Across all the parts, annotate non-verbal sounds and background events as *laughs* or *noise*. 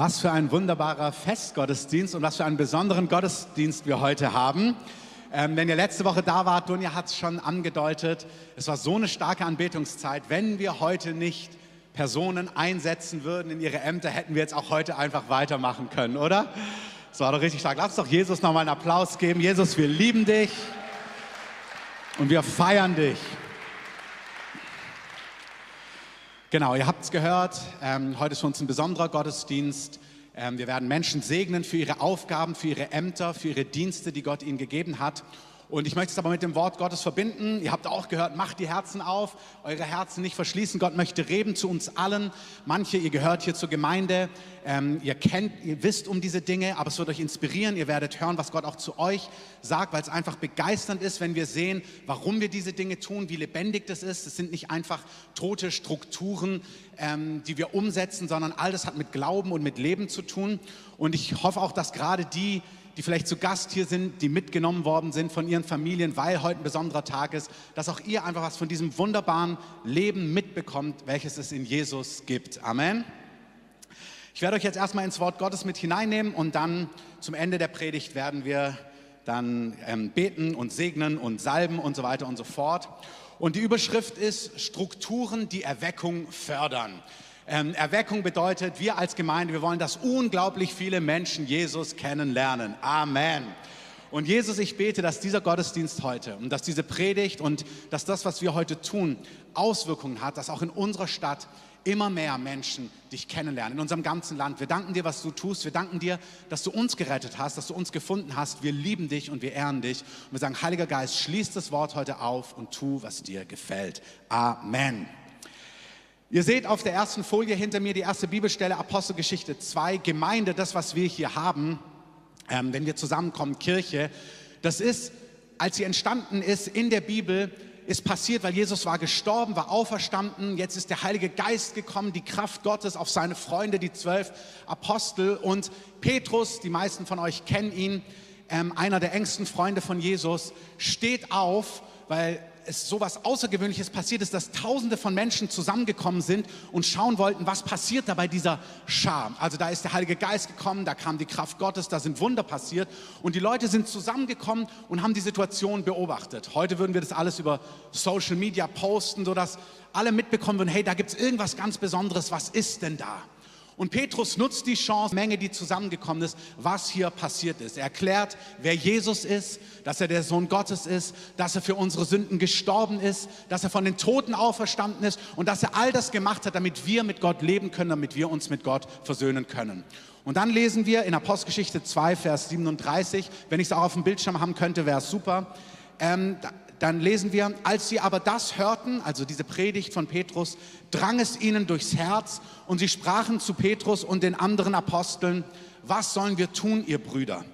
Was für ein wunderbarer Festgottesdienst und was für einen besonderen Gottesdienst wir heute haben. Ähm, wenn ihr letzte Woche da wart, Dunja hat es schon angedeutet, es war so eine starke Anbetungszeit. Wenn wir heute nicht Personen einsetzen würden in ihre Ämter, hätten wir jetzt auch heute einfach weitermachen können, oder? Das war doch richtig stark. Lass doch Jesus nochmal einen Applaus geben. Jesus, wir lieben dich und wir feiern dich. Genau, ihr habt es gehört. Ähm, heute ist für uns ein besonderer Gottesdienst. Ähm, wir werden Menschen segnen für ihre Aufgaben, für ihre Ämter, für ihre Dienste, die Gott ihnen gegeben hat. Und ich möchte es aber mit dem Wort Gottes verbinden. Ihr habt auch gehört, macht die Herzen auf, eure Herzen nicht verschließen. Gott möchte reden zu uns allen. Manche, ihr gehört hier zur Gemeinde, ähm, ihr kennt, ihr wisst um diese Dinge, aber es wird euch inspirieren. Ihr werdet hören, was Gott auch zu euch sagt, weil es einfach begeisternd ist, wenn wir sehen, warum wir diese Dinge tun, wie lebendig das ist. Es sind nicht einfach tote Strukturen, ähm, die wir umsetzen, sondern all das hat mit Glauben und mit Leben zu tun. Und ich hoffe auch, dass gerade die, die vielleicht zu Gast hier sind, die mitgenommen worden sind von ihren Familien, weil heute ein besonderer Tag ist, dass auch ihr einfach was von diesem wunderbaren Leben mitbekommt, welches es in Jesus gibt. Amen. Ich werde euch jetzt erstmal ins Wort Gottes mit hineinnehmen und dann zum Ende der Predigt werden wir dann ähm, beten und segnen und salben und so weiter und so fort. Und die Überschrift ist Strukturen, die Erweckung fördern. Ähm, Erweckung bedeutet, wir als Gemeinde, wir wollen, dass unglaublich viele Menschen Jesus kennenlernen. Amen. Und Jesus, ich bete, dass dieser Gottesdienst heute und dass diese Predigt und dass das, was wir heute tun, Auswirkungen hat, dass auch in unserer Stadt immer mehr Menschen dich kennenlernen, in unserem ganzen Land. Wir danken dir, was du tust. Wir danken dir, dass du uns gerettet hast, dass du uns gefunden hast. Wir lieben dich und wir ehren dich. Und wir sagen, Heiliger Geist, schließ das Wort heute auf und tu, was dir gefällt. Amen. Ihr seht auf der ersten Folie hinter mir die erste Bibelstelle Apostelgeschichte 2, Gemeinde, das, was wir hier haben, ähm, wenn wir zusammenkommen, Kirche. Das ist, als sie entstanden ist in der Bibel, ist passiert, weil Jesus war gestorben, war auferstanden. Jetzt ist der Heilige Geist gekommen, die Kraft Gottes auf seine Freunde, die zwölf Apostel. Und Petrus, die meisten von euch kennen ihn, ähm, einer der engsten Freunde von Jesus, steht auf, weil es so was Außergewöhnliches passiert ist, dass Tausende von Menschen zusammengekommen sind und schauen wollten, was passiert da bei dieser Schar. Also da ist der Heilige Geist gekommen, da kam die Kraft Gottes, da sind Wunder passiert und die Leute sind zusammengekommen und haben die Situation beobachtet. Heute würden wir das alles über Social Media posten, sodass alle mitbekommen würden, hey, da gibt es irgendwas ganz Besonderes, was ist denn da? Und Petrus nutzt die Chance, Menge, die zusammengekommen ist, was hier passiert ist. Er erklärt, wer Jesus ist, dass er der Sohn Gottes ist, dass er für unsere Sünden gestorben ist, dass er von den Toten auferstanden ist und dass er all das gemacht hat, damit wir mit Gott leben können, damit wir uns mit Gott versöhnen können. Und dann lesen wir in Apostelgeschichte 2, Vers 37, wenn ich es auch auf dem Bildschirm haben könnte, wäre es super. Ähm, dann lesen wir, als sie aber das hörten, also diese Predigt von Petrus, drang es ihnen durchs Herz und sie sprachen zu Petrus und den anderen Aposteln, was sollen wir tun, ihr Brüder?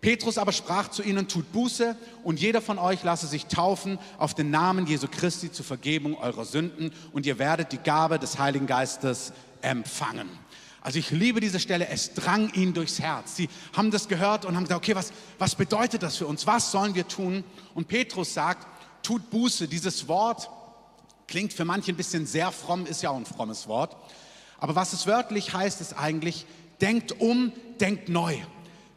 Petrus aber sprach zu ihnen, tut Buße und jeder von euch lasse sich taufen auf den Namen Jesu Christi zur Vergebung eurer Sünden und ihr werdet die Gabe des Heiligen Geistes empfangen. Also ich liebe diese Stelle, es drang ihnen durchs Herz. Sie haben das gehört und haben gesagt, okay, was, was bedeutet das für uns? Was sollen wir tun? Und Petrus sagt, tut Buße. Dieses Wort klingt für manche ein bisschen sehr fromm, ist ja auch ein frommes Wort. Aber was es wörtlich heißt, ist eigentlich, denkt um, denkt neu.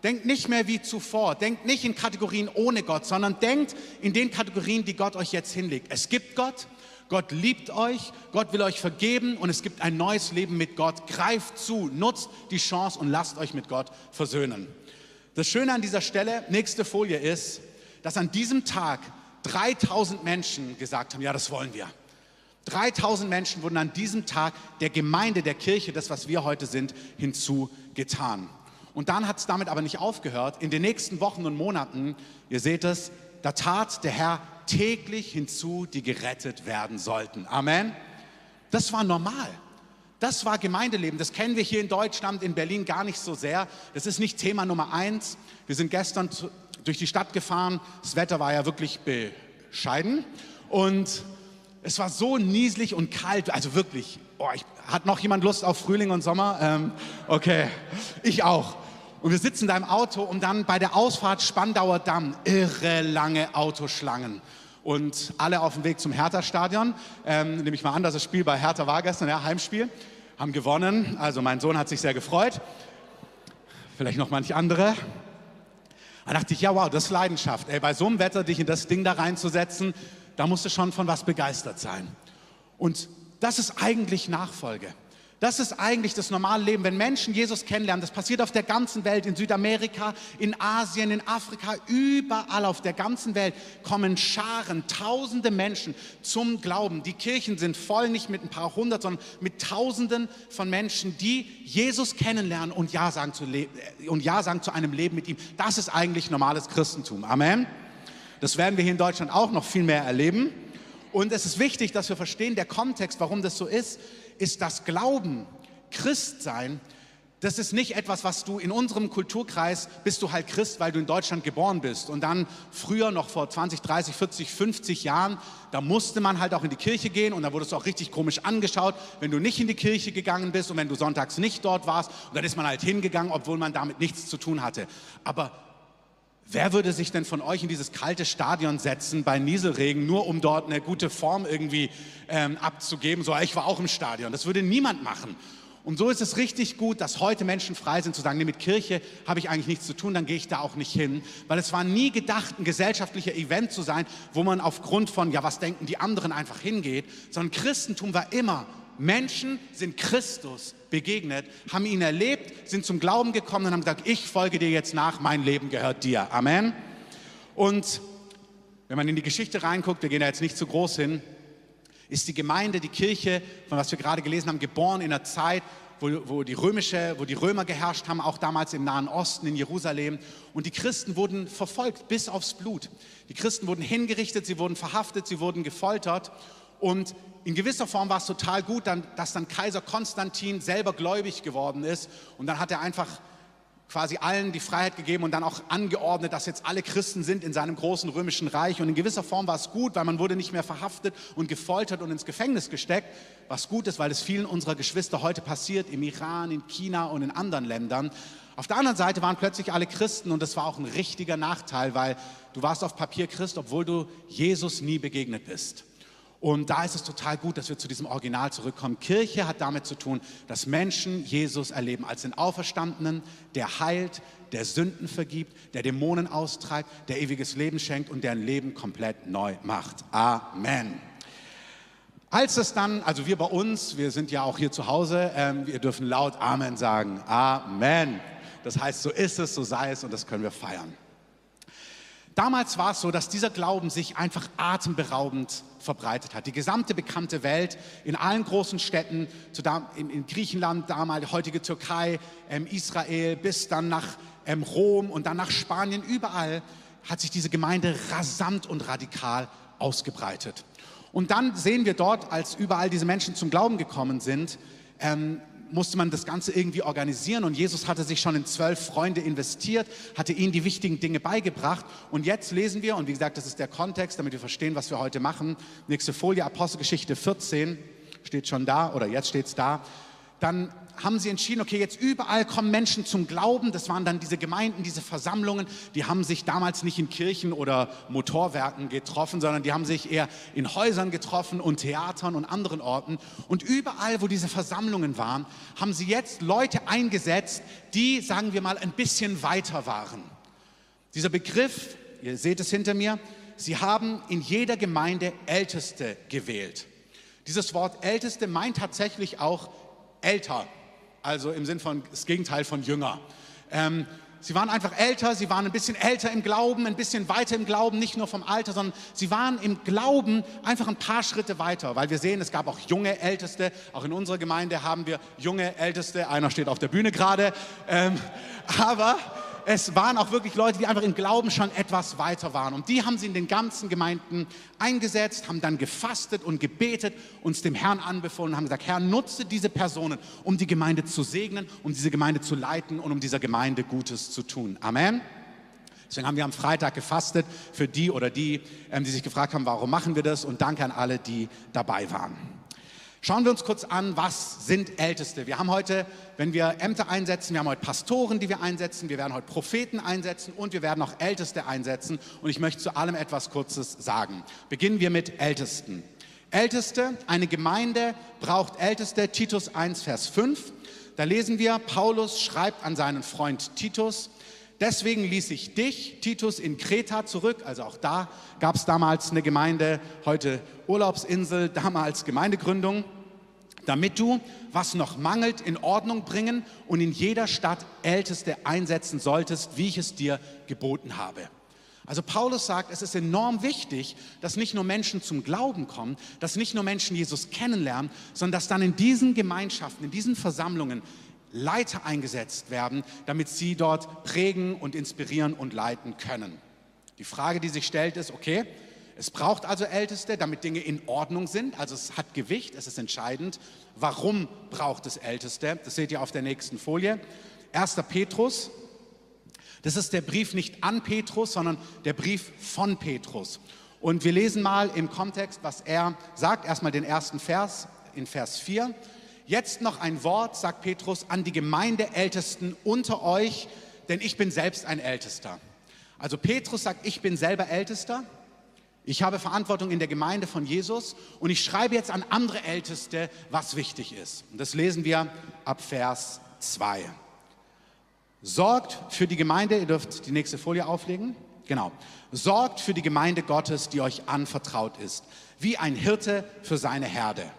Denkt nicht mehr wie zuvor. Denkt nicht in Kategorien ohne Gott, sondern denkt in den Kategorien, die Gott euch jetzt hinlegt. Es gibt Gott, Gott liebt euch, Gott will euch vergeben und es gibt ein neues Leben mit Gott. Greift zu, nutzt die Chance und lasst euch mit Gott versöhnen. Das Schöne an dieser Stelle, nächste Folie ist, dass an diesem Tag 3000 Menschen gesagt haben, ja, das wollen wir. 3000 Menschen wurden an diesem Tag der Gemeinde, der Kirche, das, was wir heute sind, hinzugetan. Und dann hat es damit aber nicht aufgehört. In den nächsten Wochen und Monaten, ihr seht es, da tat der Herr täglich hinzu, die gerettet werden sollten. Amen. Das war normal. Das war Gemeindeleben. Das kennen wir hier in Deutschland, in Berlin gar nicht so sehr. Das ist nicht Thema Nummer eins. Wir sind gestern durch die Stadt gefahren. Das Wetter war ja wirklich bescheiden. Und es war so nieselig und kalt. Also wirklich. Oh, ich, hat noch jemand Lust auf Frühling und Sommer? Ähm, okay, ich auch. Und wir sitzen da im Auto und dann bei der Ausfahrt Spandauer Damm, irre lange Autoschlangen. Und alle auf dem Weg zum Hertha-Stadion, ähm, nehme ich mal an, dass das Spiel bei Hertha war gestern, ja, Heimspiel, haben gewonnen. Also mein Sohn hat sich sehr gefreut. Vielleicht noch manche andere. Da dachte ich, ja wow, das ist Leidenschaft. Ey, bei so einem Wetter dich in das Ding da reinzusetzen, da musst du schon von was begeistert sein. Und das ist eigentlich Nachfolge. Das ist eigentlich das normale Leben. Wenn Menschen Jesus kennenlernen, das passiert auf der ganzen Welt, in Südamerika, in Asien, in Afrika, überall auf der ganzen Welt kommen Scharen, tausende Menschen zum Glauben. Die Kirchen sind voll, nicht mit ein paar hundert, sondern mit tausenden von Menschen, die Jesus kennenlernen und Ja sagen zu, und ja sagen zu einem Leben mit ihm. Das ist eigentlich normales Christentum. Amen. Das werden wir hier in Deutschland auch noch viel mehr erleben. Und es ist wichtig, dass wir verstehen, der Kontext, warum das so ist, ist das Glauben, Christsein, das ist nicht etwas, was du in unserem Kulturkreis bist du halt Christ, weil du in Deutschland geboren bist. Und dann früher, noch vor 20, 30, 40, 50 Jahren, da musste man halt auch in die Kirche gehen und da wurdest du auch richtig komisch angeschaut, wenn du nicht in die Kirche gegangen bist und wenn du sonntags nicht dort warst. Und dann ist man halt hingegangen, obwohl man damit nichts zu tun hatte. Aber Wer würde sich denn von euch in dieses kalte Stadion setzen bei Nieselregen, nur um dort eine gute Form irgendwie ähm, abzugeben? So, ich war auch im Stadion. Das würde niemand machen. Und so ist es richtig gut, dass heute Menschen frei sind zu sagen, nee, mit Kirche habe ich eigentlich nichts zu tun, dann gehe ich da auch nicht hin. Weil es war nie gedacht, ein gesellschaftlicher Event zu sein, wo man aufgrund von, ja, was denken die anderen einfach hingeht, sondern Christentum war immer Menschen sind Christus begegnet, haben ihn erlebt, sind zum Glauben gekommen und haben gesagt, ich folge dir jetzt nach, mein Leben gehört dir. Amen. Und wenn man in die Geschichte reinguckt, wir gehen da jetzt nicht zu groß hin, ist die Gemeinde, die Kirche, von was wir gerade gelesen haben, geboren in einer Zeit, wo, wo, die römische, wo die Römer geherrscht haben, auch damals im Nahen Osten, in Jerusalem. Und die Christen wurden verfolgt bis aufs Blut. Die Christen wurden hingerichtet, sie wurden verhaftet, sie wurden gefoltert. Und in gewisser Form war es total gut, dass dann Kaiser Konstantin selber gläubig geworden ist. Und dann hat er einfach quasi allen die Freiheit gegeben und dann auch angeordnet, dass jetzt alle Christen sind in seinem großen römischen Reich. Und in gewisser Form war es gut, weil man wurde nicht mehr verhaftet und gefoltert und ins Gefängnis gesteckt, was gut ist, weil es vielen unserer Geschwister heute passiert, im Iran, in China und in anderen Ländern. Auf der anderen Seite waren plötzlich alle Christen und das war auch ein richtiger Nachteil, weil du warst auf Papier Christ, obwohl du Jesus nie begegnet bist. Und da ist es total gut, dass wir zu diesem Original zurückkommen. Kirche hat damit zu tun, dass Menschen Jesus erleben als den Auferstandenen, der heilt, der Sünden vergibt, der Dämonen austreibt, der ewiges Leben schenkt und der ein Leben komplett neu macht. Amen. Als es dann, also wir bei uns, wir sind ja auch hier zu Hause, ähm, wir dürfen laut Amen sagen. Amen. Das heißt, so ist es, so sei es und das können wir feiern. Damals war es so, dass dieser Glauben sich einfach atemberaubend verbreitet hat. Die gesamte bekannte Welt in allen großen Städten, in, Griechenland, damals heutige Türkei, ähm, Israel, bis dann nach ähm, Rom und dann nach Spanien, überall hat sich diese Gemeinde rasant und radikal ausgebreitet. Und dann sehen wir dort, als überall diese Menschen zum Glauben gekommen sind, ähm, musste man das Ganze irgendwie organisieren und Jesus hatte sich schon in zwölf Freunde investiert, hatte ihnen die wichtigen Dinge beigebracht und jetzt lesen wir, und wie gesagt, das ist der Kontext, damit wir verstehen, was wir heute machen. Nächste Folie, Apostelgeschichte 14, steht schon da oder jetzt steht es da. Dann haben sie entschieden, okay, jetzt überall kommen Menschen zum Glauben. Das waren dann diese Gemeinden, diese Versammlungen. Die haben sich damals nicht in Kirchen oder Motorwerken getroffen, sondern die haben sich eher in Häusern getroffen und Theatern und anderen Orten. Und überall, wo diese Versammlungen waren, haben sie jetzt Leute eingesetzt, die, sagen wir mal, ein bisschen weiter waren. Dieser Begriff, ihr seht es hinter mir, sie haben in jeder Gemeinde Älteste gewählt. Dieses Wort Älteste meint tatsächlich auch älter also im Sinn von das Gegenteil von Jünger. Ähm, sie waren einfach älter, sie waren ein bisschen älter im Glauben, ein bisschen weiter im Glauben, nicht nur vom Alter, sondern sie waren im Glauben einfach ein paar Schritte weiter, weil wir sehen, es gab auch junge Älteste, auch in unserer Gemeinde haben wir junge Älteste, einer steht auf der Bühne gerade, ähm, *laughs* aber es waren auch wirklich Leute, die einfach im Glauben schon etwas weiter waren. Und die haben sie in den ganzen Gemeinden eingesetzt, haben dann gefastet und gebetet, uns dem Herrn anbefohlen, haben gesagt, Herr, nutze diese Personen, um die Gemeinde zu segnen, um diese Gemeinde zu leiten und um dieser Gemeinde Gutes zu tun. Amen. Deswegen haben wir am Freitag gefastet für die oder die, ähm, die sich gefragt haben, warum machen wir das? Und danke an alle, die dabei waren. Schauen wir uns kurz an, was sind Älteste? Wir haben heute, wenn wir Ämter einsetzen, wir haben heute Pastoren, die wir einsetzen, wir werden heute Propheten einsetzen und wir werden auch Älteste einsetzen. Und ich möchte zu allem etwas Kurzes sagen. Beginnen wir mit Ältesten. Älteste, eine Gemeinde braucht Älteste, Titus 1, Vers 5. Da lesen wir, Paulus schreibt an seinen Freund Titus, deswegen ließ ich dich, Titus, in Kreta zurück, also auch da gab es damals eine Gemeinde, heute Urlaubsinsel, *laughs* damals Gemeindegründung, damit du, was noch mangelt, in Ordnung bringen und in jeder Stadt Älteste einsetzen solltest, wie ich es dir geboten habe. Also Paulus sagt, es ist enorm wichtig, dass nicht nur Menschen zum Glauben kommen, dass nicht nur Menschen Jesus kennenlernen, sondern dass dann in diesen Gemeinschaften, in diesen Versammlungen Leiter eingesetzt werden, damit sie dort prägen und inspirieren und leiten können. Die Frage, die sich stellt, ist, okay, es braucht also Älteste, damit Dinge in Ordnung sind. Also es hat Gewicht, es ist entscheidend. Warum braucht es Älteste? Das seht ihr auf der nächsten Folie. 1. Petrus das ist der Brief nicht an Petrus, sondern der Brief von Petrus. Und wir lesen mal im Kontext, was er sagt. Erstmal den ersten Vers in Vers 4. Jetzt noch ein Wort, sagt Petrus, an die Gemeindeältesten unter euch, denn ich bin selbst ein Ältester. Also Petrus sagt, ich bin selber Ältester. Ich habe Verantwortung in der Gemeinde von Jesus und ich schreibe jetzt an andere Älteste, was wichtig ist. Und das lesen wir ab Vers 2. Sorgt für die Gemeinde, ihr dürft die nächste Folie auflegen. Genau. Sorgt für die Gemeinde Gottes, die euch anvertraut ist, wie ein Hirte für seine Herde.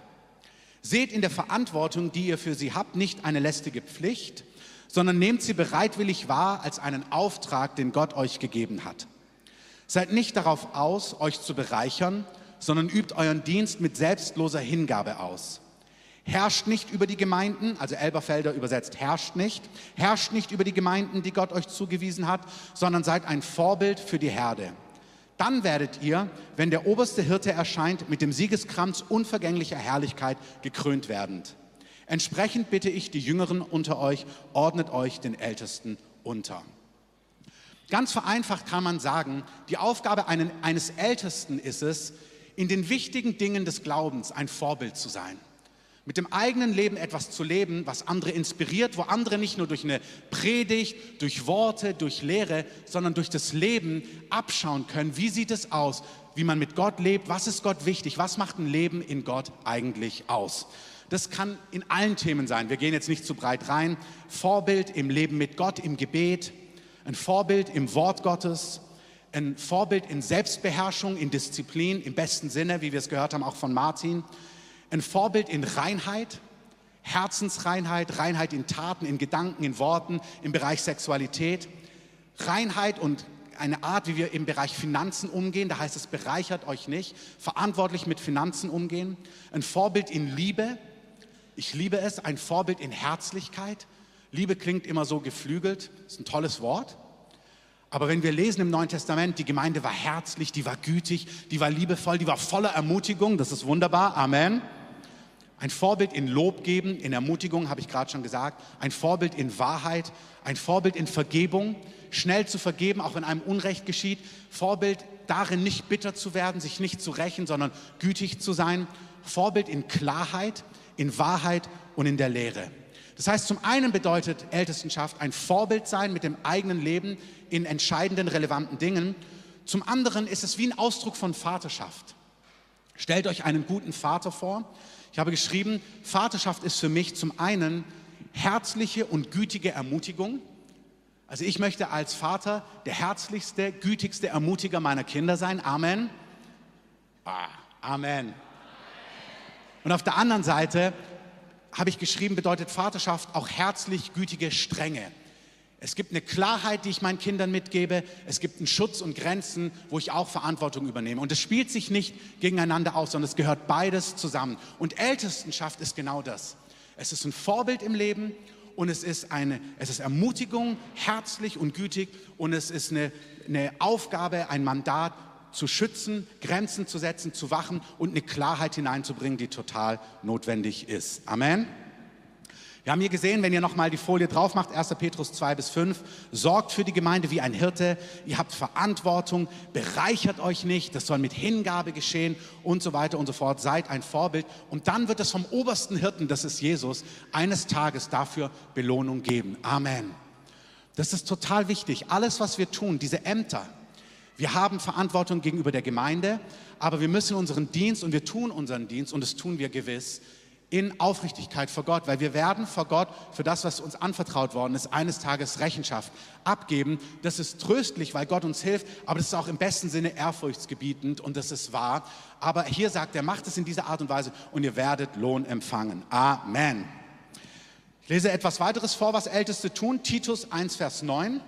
Seht in der Verantwortung, die ihr für sie habt, nicht eine lästige Pflicht, sondern nehmt sie bereitwillig wahr als einen Auftrag, den Gott euch gegeben hat. Seid nicht darauf aus, euch zu bereichern, sondern übt euren Dienst mit selbstloser Hingabe aus. Herrscht nicht über die Gemeinden, also Elberfelder übersetzt herrscht nicht, herrscht nicht über die Gemeinden, die Gott euch zugewiesen hat, sondern seid ein Vorbild für die Herde. Dann werdet ihr, wenn der oberste Hirte erscheint, mit dem Siegeskranz unvergänglicher Herrlichkeit gekrönt werden. Entsprechend bitte ich die Jüngeren unter euch, ordnet euch den Ältesten unter. Ganz vereinfacht kann man sagen, die Aufgabe eines Ältesten ist es, in den wichtigen Dingen des Glaubens ein Vorbild zu sein mit dem eigenen Leben etwas zu leben, was andere inspiriert, wo andere nicht nur durch eine Predigt, durch Worte, durch Lehre, sondern durch das Leben abschauen können, wie sieht es aus, wie man mit Gott lebt, was ist Gott wichtig, was macht ein Leben in Gott eigentlich aus. Das kann in allen Themen sein. Wir gehen jetzt nicht zu breit rein. Vorbild im Leben mit Gott, im Gebet, ein Vorbild im Wort Gottes, ein Vorbild in Selbstbeherrschung, in Disziplin, im besten Sinne, wie wir es gehört haben, auch von Martin ein Vorbild in Reinheit, Herzensreinheit, Reinheit in Taten, in Gedanken, in Worten, im Bereich Sexualität, Reinheit und eine Art, wie wir im Bereich Finanzen umgehen, da heißt es, bereichert euch nicht, verantwortlich mit Finanzen umgehen, ein Vorbild in Liebe, ich liebe es, ein Vorbild in Herzlichkeit. Liebe klingt immer so geflügelt, ist ein tolles Wort. Aber wenn wir lesen im Neuen Testament, die Gemeinde war herzlich, die war gütig, die war liebevoll, die war voller Ermutigung, das ist wunderbar, Amen. Ein Vorbild in Lob geben, in Ermutigung, habe ich gerade schon gesagt. Ein Vorbild in Wahrheit, ein Vorbild in Vergebung, schnell zu vergeben, auch wenn einem Unrecht geschieht. Vorbild darin, nicht bitter zu werden, sich nicht zu rächen, sondern gütig zu sein. Vorbild in Klarheit, in Wahrheit und in der Lehre. Das heißt, zum einen bedeutet Ältestenschaft ein Vorbild sein mit dem eigenen Leben in entscheidenden, relevanten Dingen. Zum anderen ist es wie ein Ausdruck von Vaterschaft. Stellt euch einen guten Vater vor, ich habe geschrieben, Vaterschaft ist für mich zum einen herzliche und gütige Ermutigung. Also ich möchte als Vater der herzlichste, gütigste Ermutiger meiner Kinder sein. Amen. Ah, Amen. Und auf der anderen Seite habe ich geschrieben, bedeutet Vaterschaft auch herzlich gütige Strenge. Es gibt eine Klarheit, die ich meinen Kindern mitgebe. Es gibt einen Schutz und Grenzen, wo ich auch Verantwortung übernehme. Und es spielt sich nicht gegeneinander aus, sondern es gehört beides zusammen. Und Ältestenschaft ist genau das. Es ist ein Vorbild im Leben und es ist, eine, es ist Ermutigung, herzlich und gütig und es ist eine, eine Aufgabe, ein Mandat zu schützen, Grenzen zu setzen, zu wachen und eine Klarheit hineinzubringen, die total notwendig ist. Amen. Wir haben hier gesehen, wenn ihr nochmal die Folie drauf macht, 1. Petrus 2 bis 5, sorgt für die Gemeinde wie ein Hirte, ihr habt Verantwortung, bereichert euch nicht, das soll mit Hingabe geschehen und so weiter und so fort, seid ein Vorbild. Und dann wird es vom obersten Hirten, das ist Jesus, eines Tages dafür Belohnung geben. Amen. Das ist total wichtig. Alles, was wir tun, diese Ämter, Wir haben Verantwortung gegenüber der Gemeinde, aber wir müssen unseren Dienst und wir tun unseren Dienst und das tun wir gewiss in Aufrichtigkeit vor Gott, weil wir werden vor Gott für das, was uns anvertraut worden ist, eines Tages Rechenschaft abgeben. Das ist tröstlich, weil Gott uns hilft, aber das ist auch im besten Sinne ehrfurchtsgebietend und das ist wahr. Aber hier sagt er, macht es in dieser Art und Weise und ihr werdet Lohn empfangen. Amen. Ich lese etwas weiteres vor, was Älteste tun. Titus 1, Vers 9.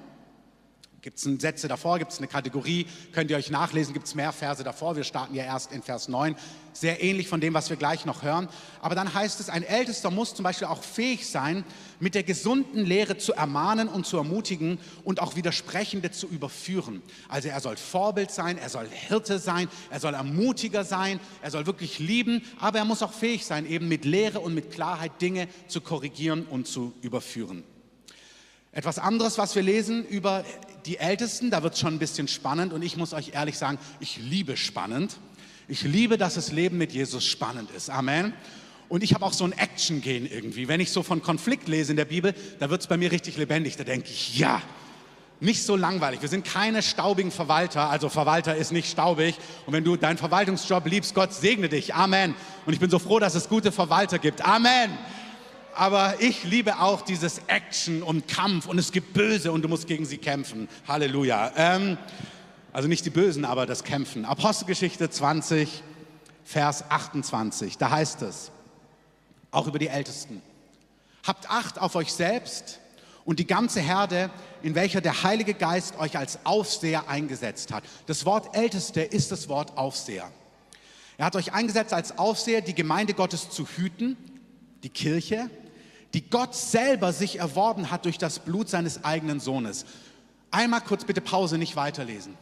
Gibt es Sätze davor, gibt es eine Kategorie, könnt ihr euch nachlesen, gibt es mehr Verse davor. Wir starten ja erst in Vers 9, sehr ähnlich von dem, was wir gleich noch hören. Aber dann heißt es, ein Ältester muss zum Beispiel auch fähig sein, mit der gesunden Lehre zu ermahnen und zu ermutigen und auch Widersprechende zu überführen. Also er soll Vorbild sein, er soll Hirte sein, er soll Ermutiger sein, er soll wirklich lieben, aber er muss auch fähig sein, eben mit Lehre und mit Klarheit Dinge zu korrigieren und zu überführen. Etwas anderes, was wir lesen über die Ältesten, da wird es schon ein bisschen spannend und ich muss euch ehrlich sagen, ich liebe spannend. Ich liebe, dass das Leben mit Jesus spannend ist. Amen. Und ich habe auch so ein Action-Gen irgendwie. Wenn ich so von Konflikt lese in der Bibel, da wird es bei mir richtig lebendig. Da denke ich, ja, nicht so langweilig. Wir sind keine staubigen Verwalter. Also Verwalter ist nicht staubig. Und wenn du deinen Verwaltungsjob liebst, Gott segne dich. Amen. Und ich bin so froh, dass es gute Verwalter gibt. Amen aber ich liebe auch dieses Action und Kampf und es gibt Böse und du musst gegen sie kämpfen. Halleluja. Ähm, also nicht die Bösen, aber das Kämpfen. Apostelgeschichte 20, Vers 28, da heißt es, auch über die Ältesten, habt Acht auf euch selbst und die ganze Herde, in welcher der Heilige Geist euch als Aufseher eingesetzt hat. Das Wort Älteste ist das Wort Aufseher. Er hat euch eingesetzt als Aufseher, die Gemeinde Gottes zu hüten, die Kirche, die Gott selber sich erworben hat durch das Blut seines eigenen Sohnes. Einmal kurz bitte Pause, nicht weiterlesen.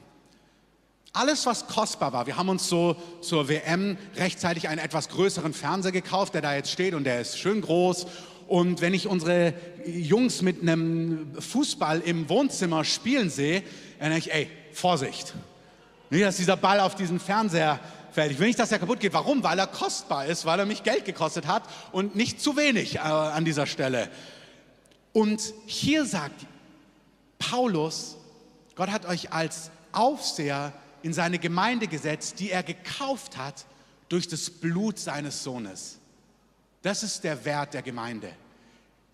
Alles, was kostbar war, wir haben uns so zur WM rechtzeitig einen etwas größeren Fernseher gekauft, der da jetzt steht und der ist schön groß. Und wenn ich unsere Jungs mit einem Fußball im Wohnzimmer spielen sehe, dann denke ich, ey, Vorsicht. Nicht, dass dieser Ball auf diesen Fernseher fällt. Ich will nicht, dass er kaputt geht. Warum? Weil er kostbar ist, weil er mich Geld gekostet hat und nicht zu wenig äh, an dieser Stelle. Und hier sagt Paulus, Gott hat euch als Aufseher in seine Gemeinde gesetzt, die er gekauft hat durch das Blut seines Sohnes. Das ist der Wert der Gemeinde.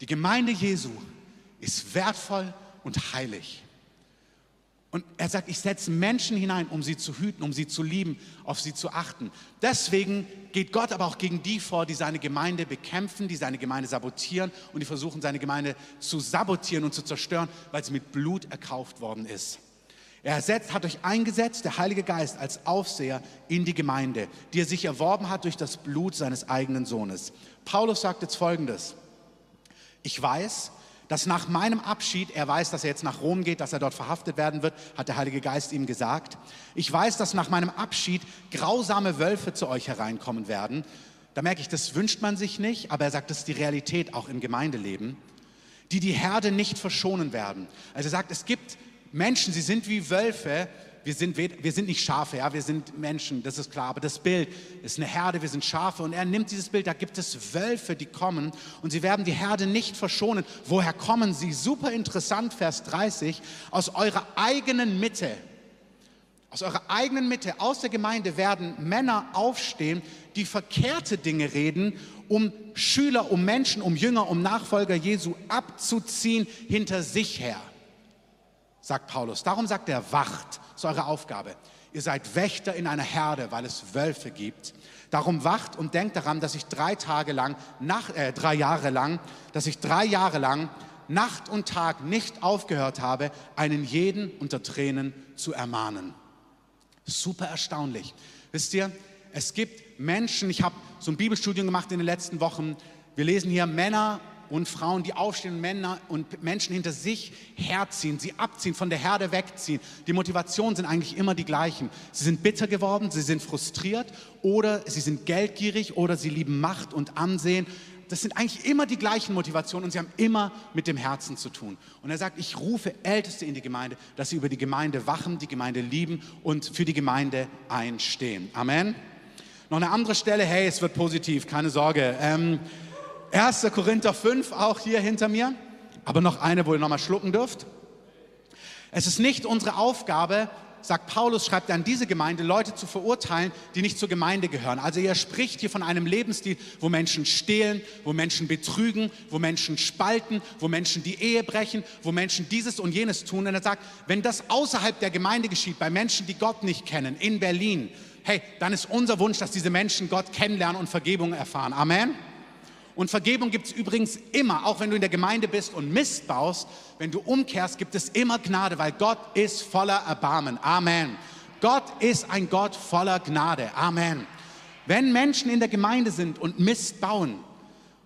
Die Gemeinde Jesu ist wertvoll und heilig. Und er sagt, ich setze Menschen hinein, um sie zu hüten, um sie zu lieben, auf sie zu achten. Deswegen geht Gott aber auch gegen die vor, die seine Gemeinde bekämpfen, die seine Gemeinde sabotieren und die versuchen, seine Gemeinde zu sabotieren und zu zerstören, weil sie mit Blut erkauft worden ist. Er setzt, hat euch eingesetzt, der Heilige Geist, als Aufseher in die Gemeinde, die er sich erworben hat durch das Blut seines eigenen Sohnes. Paulus sagt jetzt Folgendes. Ich weiß, dass nach meinem Abschied, er weiß, dass er jetzt nach Rom geht, dass er dort verhaftet werden wird, hat der Heilige Geist ihm gesagt. Ich weiß, dass nach meinem Abschied grausame Wölfe zu euch hereinkommen werden. Da merke ich, das wünscht man sich nicht, aber er sagt, das ist die Realität auch im Gemeindeleben, die die Herde nicht verschonen werden. Also er sagt, es gibt Menschen, sie sind wie Wölfe, wir sind, wir sind nicht Schafe, ja, wir sind Menschen, das ist klar, aber das Bild ist eine Herde, wir sind Schafe und er nimmt dieses Bild, da gibt es Wölfe, die kommen und sie werden die Herde nicht verschonen. Woher kommen sie? Super interessant, Vers 30, aus eurer eigenen Mitte. Aus eurer eigenen Mitte, aus der Gemeinde werden Männer aufstehen, die verkehrte Dinge reden, um Schüler, um Menschen, um Jünger, um Nachfolger Jesu abzuziehen hinter sich her sagt Paulus. Darum sagt er, wacht, ist eure Aufgabe. Ihr seid Wächter in einer Herde, weil es Wölfe gibt. Darum wacht und denkt daran, dass ich drei Tage lang, nach, äh, drei Jahre lang, dass ich drei Jahre lang Nacht und Tag nicht aufgehört habe, einen jeden unter Tränen zu ermahnen. Super erstaunlich. Wisst ihr, es gibt Menschen, ich habe so ein Bibelstudium gemacht in den letzten Wochen. Wir lesen hier Männer und Frauen, die aufstehen, Männer und Menschen hinter sich herziehen, sie abziehen, von der Herde wegziehen. Die Motivationen sind eigentlich immer die gleichen. Sie sind bitter geworden, sie sind frustriert oder sie sind geldgierig oder sie lieben Macht und Ansehen. Das sind eigentlich immer die gleichen Motivationen und sie haben immer mit dem Herzen zu tun. Und er sagt, ich rufe Älteste in die Gemeinde, dass sie über die Gemeinde wachen, die Gemeinde lieben und für die Gemeinde einstehen. Amen. Noch eine andere Stelle, hey, es wird positiv, keine Sorge. Ähm, 1. Korinther 5, auch hier hinter mir. Aber noch eine, wo ihr nochmal schlucken dürft. Es ist nicht unsere Aufgabe, sagt Paulus, schreibt er an diese Gemeinde, Leute zu verurteilen, die nicht zur Gemeinde gehören. Also er spricht hier von einem Lebensstil, wo Menschen stehlen, wo Menschen betrügen, wo Menschen spalten, wo Menschen die Ehe brechen, wo Menschen dieses und jenes tun. Und er sagt, wenn das außerhalb der Gemeinde geschieht, bei Menschen, die Gott nicht kennen, in Berlin, hey, dann ist unser Wunsch, dass diese Menschen Gott kennenlernen und Vergebung erfahren. Amen. Und Vergebung gibt es übrigens immer, auch wenn du in der Gemeinde bist und Mist baust. Wenn du umkehrst, gibt es immer Gnade, weil Gott ist voller Erbarmen. Amen. Gott ist ein Gott voller Gnade. Amen. Wenn Menschen in der Gemeinde sind und Mist bauen,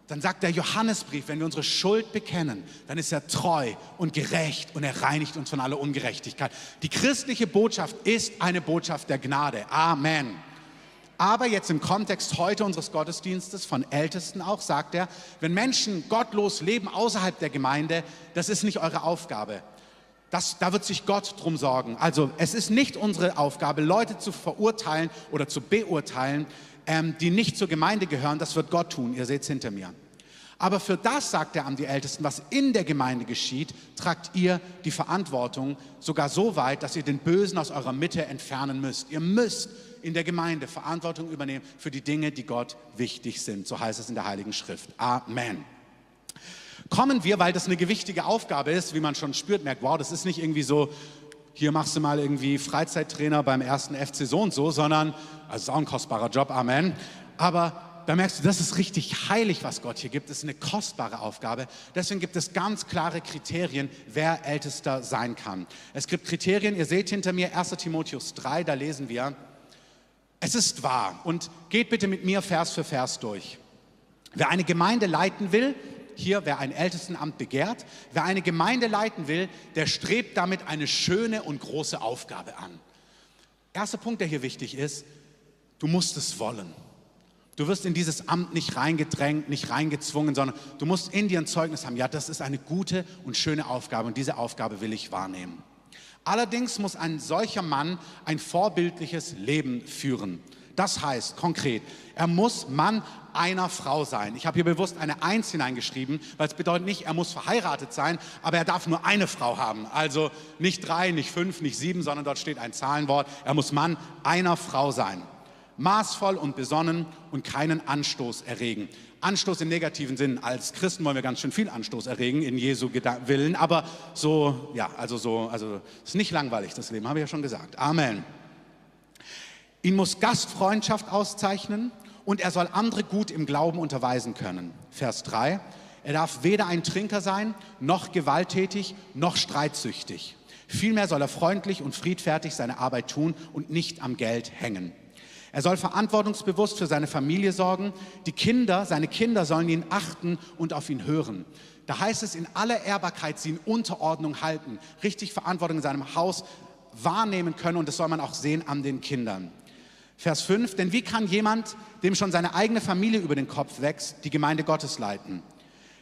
dann sagt der Johannesbrief, wenn wir unsere Schuld bekennen, dann ist er treu und gerecht und er reinigt uns von aller Ungerechtigkeit. Die christliche Botschaft ist eine Botschaft der Gnade. Amen. Aber jetzt im Kontext heute unseres Gottesdienstes von Ältesten auch, sagt er, wenn Menschen gottlos leben außerhalb der Gemeinde, das ist nicht eure Aufgabe. Das, da wird sich Gott drum sorgen. Also es ist nicht unsere Aufgabe, Leute zu verurteilen oder zu beurteilen, ähm, die nicht zur Gemeinde gehören. Das wird Gott tun. Ihr seht es hinter mir. Aber für das, sagt er an die Ältesten, was in der Gemeinde geschieht, tragt ihr die Verantwortung sogar so weit, dass ihr den Bösen aus eurer Mitte entfernen müsst. Ihr müsst in der Gemeinde Verantwortung übernehmen für die Dinge, die Gott wichtig sind. So heißt es in der Heiligen Schrift. Amen. Kommen wir, weil das eine gewichtige Aufgabe ist, wie man schon spürt, merkt, wow, das ist nicht irgendwie so, hier machst du mal irgendwie Freizeittrainer beim ersten FC so und so, sondern, also ist auch ein kostbarer Job, Amen. Aber da merkst du, das ist richtig heilig, was Gott hier gibt. Das ist eine kostbare Aufgabe. Deswegen gibt es ganz klare Kriterien, wer Ältester sein kann. Es gibt Kriterien, ihr seht hinter mir 1 Timotheus 3, da lesen wir, es ist wahr und geht bitte mit mir Vers für Vers durch. Wer eine Gemeinde leiten will, hier wer ein Ältestenamt begehrt, wer eine Gemeinde leiten will, der strebt damit eine schöne und große Aufgabe an. Erster Punkt, der hier wichtig ist, du musst es wollen. Du wirst in dieses Amt nicht reingedrängt, nicht reingezwungen, sondern du musst in dir ein Zeugnis haben. Ja, das ist eine gute und schöne Aufgabe und diese Aufgabe will ich wahrnehmen. Allerdings muss ein solcher Mann ein vorbildliches Leben führen. Das heißt konkret, er muss Mann einer Frau sein. Ich habe hier bewusst eine Eins hineingeschrieben, weil es bedeutet nicht, er muss verheiratet sein, aber er darf nur eine Frau haben. Also nicht drei, nicht fünf, nicht sieben, sondern dort steht ein Zahlenwort. Er muss Mann einer Frau sein. Maßvoll und besonnen und keinen Anstoß erregen. Anstoß im negativen Sinn. Als Christen wollen wir ganz schön viel Anstoß erregen in Jesu Willen, aber so, ja, also so, also ist nicht langweilig das Leben, habe ich ja schon gesagt. Amen. Ihn muss Gastfreundschaft auszeichnen und er soll andere gut im Glauben unterweisen können. Vers 3. Er darf weder ein Trinker sein, noch gewalttätig, noch streitsüchtig. Vielmehr soll er freundlich und friedfertig seine Arbeit tun und nicht am Geld hängen. Er soll verantwortungsbewusst für seine Familie sorgen. Die Kinder, seine Kinder sollen ihn achten und auf ihn hören. Da heißt es, in aller Ehrbarkeit sie in Unterordnung halten, richtig Verantwortung in seinem Haus wahrnehmen können und das soll man auch sehen an den Kindern. Vers 5, denn wie kann jemand, dem schon seine eigene Familie über den Kopf wächst, die Gemeinde Gottes leiten?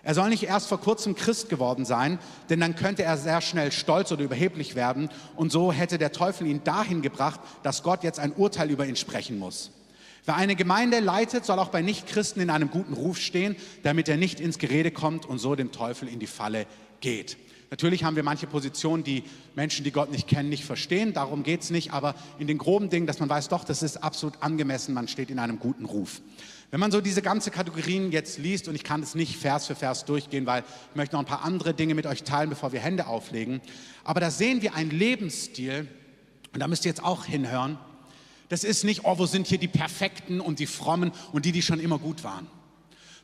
Er soll nicht erst vor kurzem Christ geworden sein, denn dann könnte er sehr schnell stolz oder überheblich werden und so hätte der Teufel ihn dahin gebracht, dass Gott jetzt ein Urteil über ihn sprechen muss. Wer eine Gemeinde leitet, soll auch bei Nichtchristen in einem guten Ruf stehen, damit er nicht ins Gerede kommt und so dem Teufel in die Falle geht. Natürlich haben wir manche Positionen, die Menschen, die Gott nicht kennen, nicht verstehen. Darum geht es nicht. Aber in den groben Dingen, dass man weiß, doch, das ist absolut angemessen. Man steht in einem guten Ruf. Wenn man so diese ganze Kategorien jetzt liest, und ich kann es nicht Vers für Vers durchgehen, weil ich möchte noch ein paar andere Dinge mit euch teilen, bevor wir Hände auflegen. Aber da sehen wir einen Lebensstil, und da müsst ihr jetzt auch hinhören. Das ist nicht, oh, wo sind hier die Perfekten und die Frommen und die, die schon immer gut waren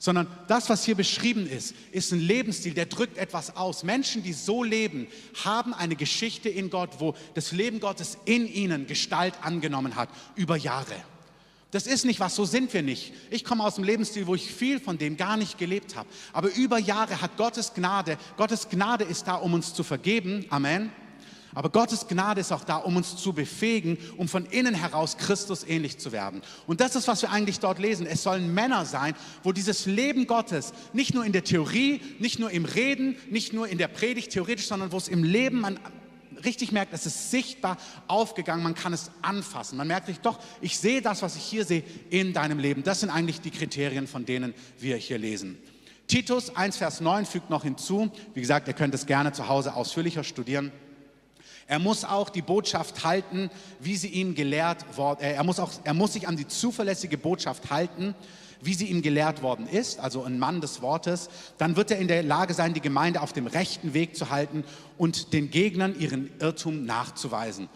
sondern das, was hier beschrieben ist, ist ein Lebensstil, der drückt etwas aus. Menschen, die so leben, haben eine Geschichte in Gott, wo das Leben Gottes in ihnen Gestalt angenommen hat über Jahre. Das ist nicht was, so sind wir nicht. Ich komme aus einem Lebensstil, wo ich viel von dem gar nicht gelebt habe. Aber über Jahre hat Gottes Gnade, Gottes Gnade ist da, um uns zu vergeben. Amen aber Gottes Gnade ist auch da, um uns zu befähigen, um von innen heraus Christus ähnlich zu werden. Und das ist, was wir eigentlich dort lesen. Es sollen Männer sein, wo dieses Leben Gottes nicht nur in der Theorie, nicht nur im Reden, nicht nur in der Predigt theoretisch, sondern wo es im Leben man richtig merkt, es ist sichtbar aufgegangen, man kann es anfassen. Man merkt sich doch, ich sehe das, was ich hier sehe, in deinem Leben. Das sind eigentlich die Kriterien, von denen wir hier lesen. Titus 1, Vers 9 fügt noch hinzu, wie gesagt, ihr könnt es gerne zu Hause ausführlicher studieren. Er muss auch die Botschaft halten, wie sie ihm gelehrt worden, äh, er muss auch, er muss sich an die zuverlässige Botschaft halten, wie sie ihm gelehrt worden ist, also ein Mann des Wortes, dann wird er in der Lage sein, die Gemeinde auf dem rechten Weg zu halten und den Gegnern ihren Irrtum nachzuweisen.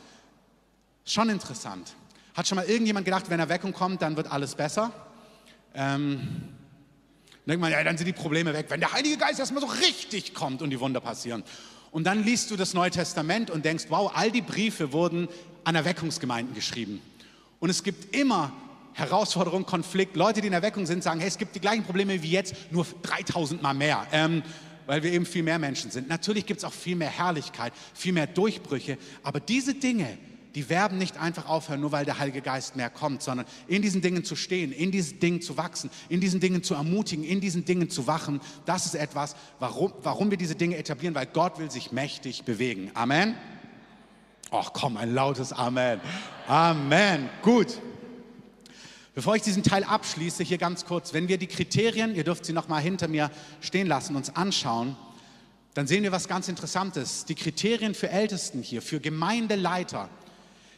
Schon interessant. Hat schon mal irgendjemand gedacht, wenn Erweckung kommt, dann wird alles besser? Ähm, denkt man, ja, dann sind die Probleme weg. Wenn der Heilige Geist erstmal so richtig kommt und die Wunder passieren. Und dann liest du das Neue Testament und denkst, wow, all die Briefe wurden an Erweckungsgemeinden geschrieben. Und es gibt immer Herausforderung, Konflikt. Leute, die in Erweckung sind, sagen, hey, es gibt die gleichen Probleme wie jetzt, nur 3000 Mal mehr. Ähm, weil wir eben viel mehr Menschen sind. Natürlich gibt es auch viel mehr Herrlichkeit, viel mehr Durchbrüche, aber diese Dinge, die werden nicht einfach aufhören, nur weil der Heilige Geist mehr kommt, sondern in diesen Dingen zu stehen, in diesen Dingen zu wachsen, in diesen Dingen zu ermutigen, in diesen Dingen zu wachen, das ist etwas, warum, warum wir diese Dinge etablieren, weil Gott will sich mächtig bewegen. Amen. Ach komm, ein lautes Amen. Amen. Gut. Bevor ich diesen Teil abschließe, hier ganz kurz, wenn wir die Kriterien, ihr dürft sie noch mal hinter mir stehen lassen, uns anschauen, dann sehen wir was ganz Interessantes. Die Kriterien für Ältesten hier, für Gemeindeleiter,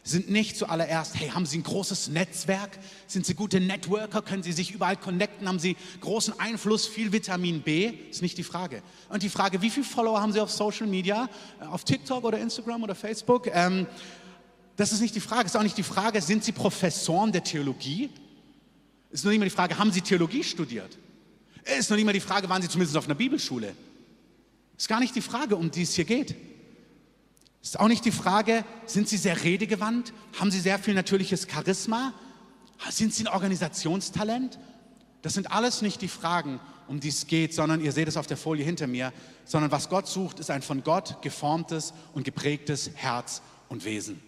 sind nicht zuallererst, hey, haben Sie ein großes Netzwerk? Sind Sie gute Networker? Können Sie sich überall connecten? Haben Sie großen Einfluss, viel Vitamin B? Ist nicht die Frage. Und die Frage, wie viele Follower haben Sie auf Social Media? Auf TikTok oder Instagram oder Facebook? Ähm, das ist nicht die Frage. Ist auch nicht die Frage, sind Sie Professoren der Theologie? Ist noch nicht mal die Frage, haben Sie Theologie studiert? Ist noch nicht mal die Frage, waren Sie zumindest auf einer Bibelschule? Ist gar nicht die Frage, um die es hier geht. Ist auch nicht die Frage, sind Sie sehr redegewandt? Haben Sie sehr viel natürliches Charisma? Sind Sie ein Organisationstalent? Das sind alles nicht die Fragen, um die es geht, sondern ihr seht es auf der Folie hinter mir, sondern was Gott sucht, ist ein von Gott geformtes und geprägtes Herz und Wesen.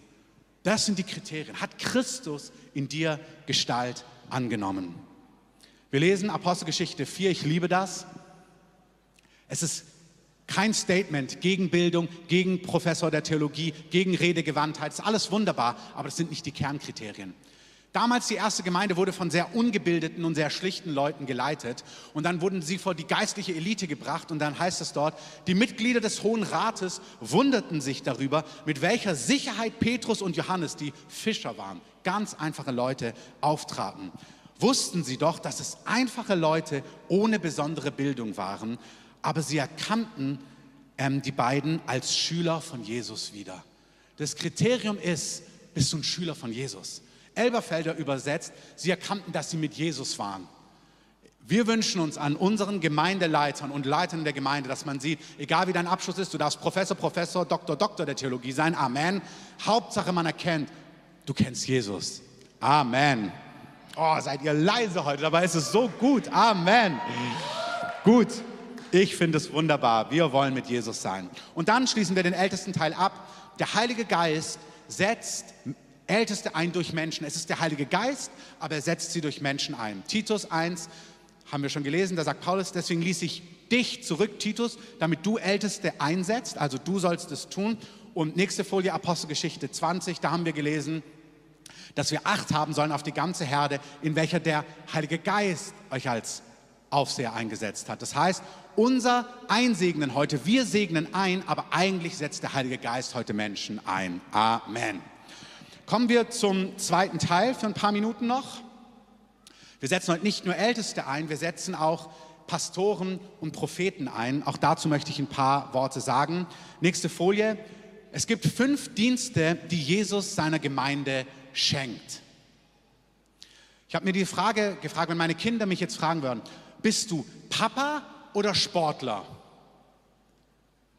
Das sind die Kriterien. Hat Christus in dir Gestalt angenommen. Wir lesen Apostelgeschichte 4, ich liebe das. Es ist kein Statement gegen Bildung, gegen Professor der Theologie, gegen Redegewandtheit. Das ist alles wunderbar, aber das sind nicht die Kernkriterien. Damals die erste Gemeinde wurde von sehr ungebildeten und sehr schlichten Leuten geleitet und dann wurden sie vor die geistliche Elite gebracht und dann heißt es dort, die Mitglieder des Hohen Rates wunderten sich darüber, mit welcher Sicherheit Petrus und Johannes, die Fischer waren, ganz einfache Leute, auftraten. Wussten sie doch, dass es einfache Leute ohne besondere Bildung waren, aber sie erkannten ähm, die beiden als Schüler von Jesus wieder. Das Kriterium ist, bist du ein Schüler von Jesus? Elberfelder übersetzt, sie erkannten, dass sie mit Jesus waren. Wir wünschen uns an unseren Gemeindeleitern und Leitern der Gemeinde, dass man sieht, egal wie dein Abschluss ist, du darfst Professor, Professor, Doktor, Doktor der Theologie sein. Amen. Hauptsache, man erkennt, du kennst Jesus. Amen. Oh, seid ihr leise heute, dabei ist es so gut. Amen. Gut. Ich finde es wunderbar. Wir wollen mit Jesus sein. Und dann schließen wir den ältesten Teil ab. Der Heilige Geist setzt Älteste ein durch Menschen. Es ist der Heilige Geist, aber er setzt sie durch Menschen ein. Titus 1 haben wir schon gelesen, da sagt Paulus, deswegen ließ ich dich zurück, Titus, damit du Älteste einsetzt, also du sollst es tun. Und nächste Folie, Apostelgeschichte 20, da haben wir gelesen, dass wir Acht haben sollen auf die ganze Herde, in welcher der Heilige Geist euch als Aufseher eingesetzt hat. Das heißt, unser Einsegnen heute, wir segnen ein, aber eigentlich setzt der Heilige Geist heute Menschen ein. Amen. Kommen wir zum zweiten Teil für ein paar Minuten noch. Wir setzen heute nicht nur Älteste ein, wir setzen auch Pastoren und Propheten ein. Auch dazu möchte ich ein paar Worte sagen. Nächste Folie. Es gibt fünf Dienste, die Jesus seiner Gemeinde schenkt. Ich habe mir die Frage gefragt, wenn meine Kinder mich jetzt fragen würden, bist du Papa oder Sportler?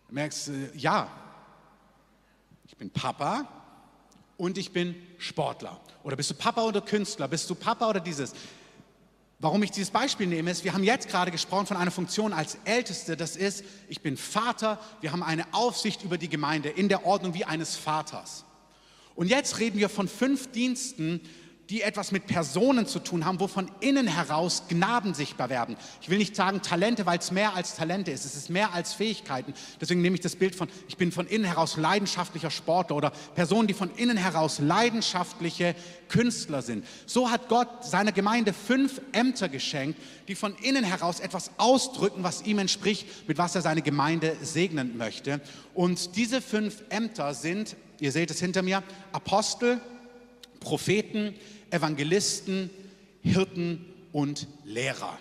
Du merkst, ja, ich bin Papa und ich bin Sportler. Oder bist du Papa oder Künstler? Bist du Papa oder dieses? Warum ich dieses Beispiel nehme, ist, wir haben jetzt gerade gesprochen von einer Funktion als Älteste. Das ist, ich bin Vater. Wir haben eine Aufsicht über die Gemeinde in der Ordnung wie eines Vaters. Und jetzt reden wir von fünf Diensten, die etwas mit Personen zu tun haben, wo von innen heraus Gnaden sichtbar werden. Ich will nicht sagen Talente, weil es mehr als Talente ist. Es ist mehr als Fähigkeiten. Deswegen nehme ich das Bild von, ich bin von innen heraus leidenschaftlicher Sportler oder Personen, die von innen heraus leidenschaftliche Künstler sind. So hat Gott seiner Gemeinde fünf Ämter geschenkt, die von innen heraus etwas ausdrücken, was ihm entspricht, mit was er seine Gemeinde segnen möchte. Und diese fünf Ämter sind, ihr seht es hinter mir, Apostel, Propheten, Evangelisten, Hirten und Lehrer.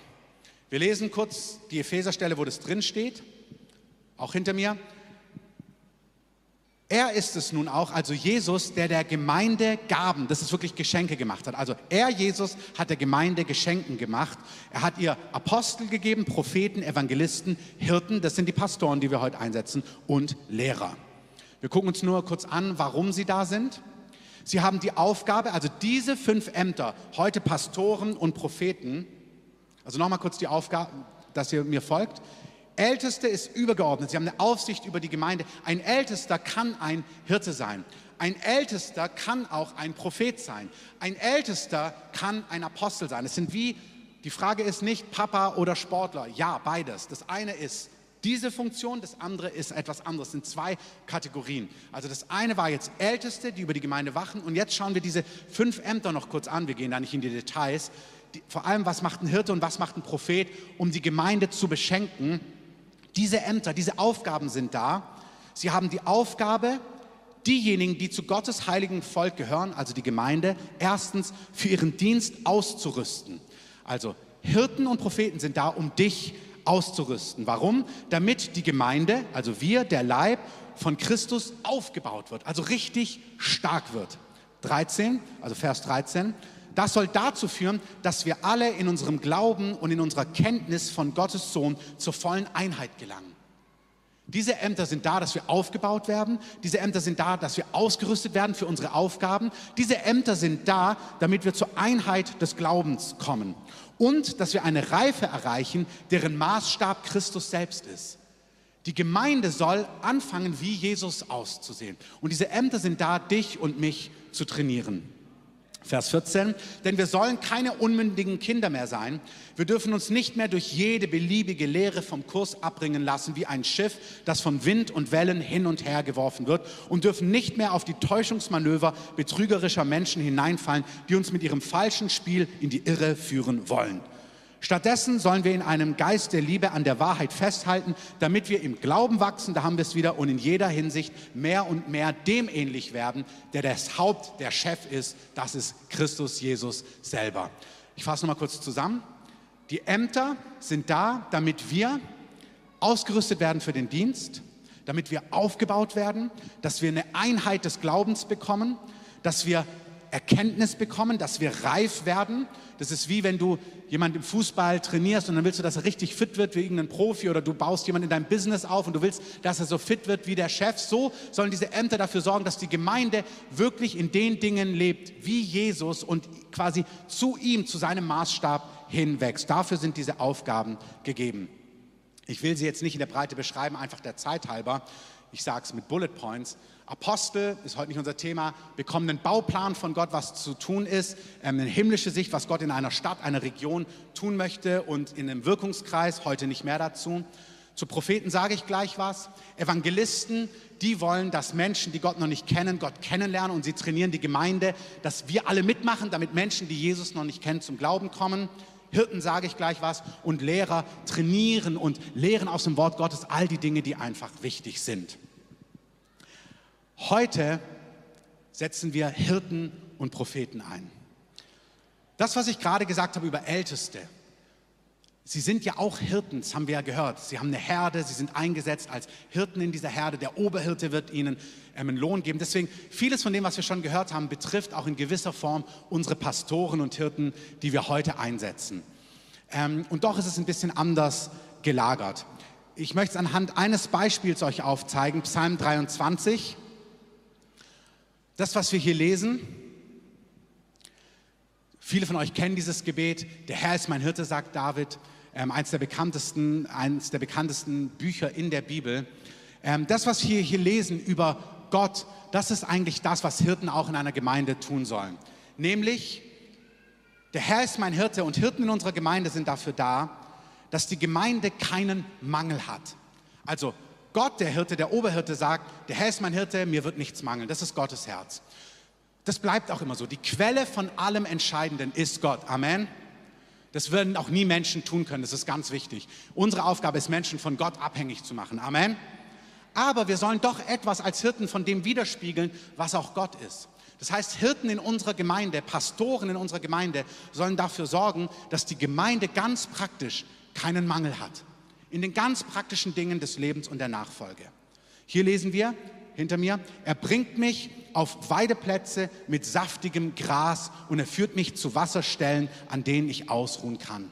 Wir lesen kurz die Epheserstelle, wo das drin steht, auch hinter mir. Er ist es nun auch, also Jesus, der der Gemeinde Gaben, das ist wirklich Geschenke gemacht hat. Also er, Jesus, hat der Gemeinde Geschenken gemacht. Er hat ihr Apostel gegeben, Propheten, Evangelisten, Hirten, das sind die Pastoren, die wir heute einsetzen, und Lehrer. Wir gucken uns nur kurz an, warum sie da sind. Sie haben die Aufgabe, also diese fünf Ämter, heute Pastoren und Propheten, also nochmal kurz die Aufgabe, dass ihr mir folgt. Älteste ist übergeordnet. Sie haben eine Aufsicht über die Gemeinde. Ein Ältester kann ein Hirte sein. Ein Ältester kann auch ein Prophet sein. Ein Ältester kann ein Apostel sein. Es sind wie, die Frage ist nicht Papa oder Sportler. Ja, beides. Das eine ist diese Funktion, das andere ist etwas anderes. Es sind zwei Kategorien. Also das eine war jetzt Älteste, die über die Gemeinde wachen. Und jetzt schauen wir diese fünf Ämter noch kurz an. Wir gehen da nicht in die Details. Die, vor allem, was macht ein Hirte und was macht ein Prophet, um die Gemeinde zu beschenken. Diese Ämter, diese Aufgaben sind da. Sie haben die Aufgabe, diejenigen, die zu Gottes heiligen Volk gehören, also die Gemeinde, erstens für ihren Dienst auszurüsten. Also Hirten und Propheten sind da, um dich auszurüsten. Warum? Damit die Gemeinde, also wir, der Leib von Christus aufgebaut wird, also richtig stark wird. 13, also Vers 13. Das soll dazu führen, dass wir alle in unserem Glauben und in unserer Kenntnis von Gottes Sohn zur vollen Einheit gelangen. Diese Ämter sind da, dass wir aufgebaut werden. Diese Ämter sind da, dass wir ausgerüstet werden für unsere Aufgaben. Diese Ämter sind da, damit wir zur Einheit des Glaubens kommen und dass wir eine Reife erreichen, deren Maßstab Christus selbst ist. Die Gemeinde soll anfangen, wie Jesus auszusehen. Und diese Ämter sind da, dich und mich zu trainieren. Vers 14, denn wir sollen keine unmündigen Kinder mehr sein. Wir dürfen uns nicht mehr durch jede beliebige Lehre vom Kurs abbringen lassen, wie ein Schiff, das von Wind und Wellen hin und her geworfen wird, und dürfen nicht mehr auf die Täuschungsmanöver betrügerischer Menschen hineinfallen, die uns mit ihrem falschen Spiel in die Irre führen wollen. Stattdessen sollen wir in einem Geist der Liebe an der Wahrheit festhalten, damit wir im Glauben wachsen, da haben wir es wieder, und in jeder Hinsicht mehr und mehr dem ähnlich werden, der das Haupt, der Chef ist, das ist Christus Jesus selber. Ich fasse nochmal kurz zusammen. Die Ämter sind da, damit wir ausgerüstet werden für den Dienst, damit wir aufgebaut werden, dass wir eine Einheit des Glaubens bekommen, dass wir Erkenntnis bekommen, dass wir reif werden. Das ist wie wenn du jemand im Fußball trainierst und dann willst du, dass er richtig fit wird wie irgendein Profi oder du baust jemanden in deinem Business auf und du willst, dass er so fit wird wie der Chef. So sollen diese Ämter dafür sorgen, dass die Gemeinde wirklich in den Dingen lebt wie Jesus und quasi zu ihm, zu seinem Maßstab hinwächst. Dafür sind diese Aufgaben gegeben. Ich will sie jetzt nicht in der Breite beschreiben, einfach der Zeit halber. Ich sage es mit Bullet Points. Apostel, ist heute nicht unser Thema, bekommen einen Bauplan von Gott, was zu tun ist, ähm, eine himmlische Sicht, was Gott in einer Stadt, einer Region tun möchte und in einem Wirkungskreis, heute nicht mehr dazu. Zu Propheten sage ich gleich was. Evangelisten, die wollen, dass Menschen, die Gott noch nicht kennen, Gott kennenlernen und sie trainieren die Gemeinde, dass wir alle mitmachen, damit Menschen, die Jesus noch nicht kennen, zum Glauben kommen. Hirten sage ich gleich was und Lehrer trainieren und lehren aus dem Wort Gottes all die Dinge, die einfach wichtig sind. Heute setzen wir Hirten und Propheten ein. Das, was ich gerade gesagt habe über Älteste, sie sind ja auch Hirten, das haben wir ja gehört. Sie haben eine Herde, sie sind eingesetzt als Hirten in dieser Herde. Der Oberhirte wird ihnen ähm, einen Lohn geben. Deswegen, vieles von dem, was wir schon gehört haben, betrifft auch in gewisser Form unsere Pastoren und Hirten, die wir heute einsetzen. Ähm, und doch ist es ein bisschen anders gelagert. Ich möchte es anhand eines Beispiels euch aufzeigen, Psalm 23. Das, was wir hier lesen, viele von euch kennen dieses Gebet. Der Herr ist mein Hirte, sagt David. Ähm, eins, der bekanntesten, der bekanntesten Bücher in der Bibel. Ähm, das, was wir hier lesen über Gott, das ist eigentlich das, was Hirten auch in einer Gemeinde tun sollen. Nämlich Der Herr ist mein Hirte und Hirten in unserer Gemeinde sind dafür da, dass die Gemeinde keinen Mangel hat. Also Gott, der Hirte, der Oberhirte sagt, der Herr ist mein Hirte, mir wird nichts mangeln. Das ist Gottes Herz. Das bleibt auch immer so. Die Quelle von allem Entscheidenden ist Gott. Amen. Das würden auch nie Menschen tun können. Das ist ganz wichtig. Unsere Aufgabe ist, Menschen von Gott abhängig zu machen. Amen. Aber wir sollen doch etwas als Hirten von dem widerspiegeln, was auch Gott ist. Das heißt, Hirten in unserer Gemeinde, Pastoren in unserer Gemeinde sollen dafür sorgen, dass die Gemeinde ganz praktisch keinen Mangel hat. In den ganz praktischen Dingen des Lebens und der Nachfolge. Hier lesen wir hinter mir, er bringt mich auf Weideplätze mit saftigem Gras und er führt mich zu Wasserstellen, an denen ich ausruhen kann.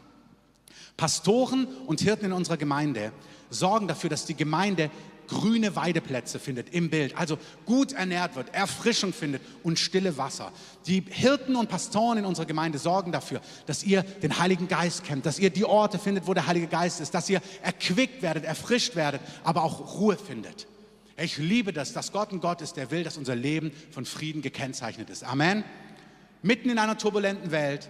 Pastoren und Hirten in unserer Gemeinde sorgen dafür, dass die Gemeinde grüne Weideplätze findet im Bild, also gut ernährt wird, Erfrischung findet und stille Wasser. Die Hirten und Pastoren in unserer Gemeinde sorgen dafür, dass ihr den Heiligen Geist kennt, dass ihr die Orte findet, wo der Heilige Geist ist, dass ihr erquickt werdet, erfrischt werdet, aber auch Ruhe findet. Ich liebe das, dass Gott ein Gott ist, der will, dass unser Leben von Frieden gekennzeichnet ist. Amen. Mitten in einer turbulenten Welt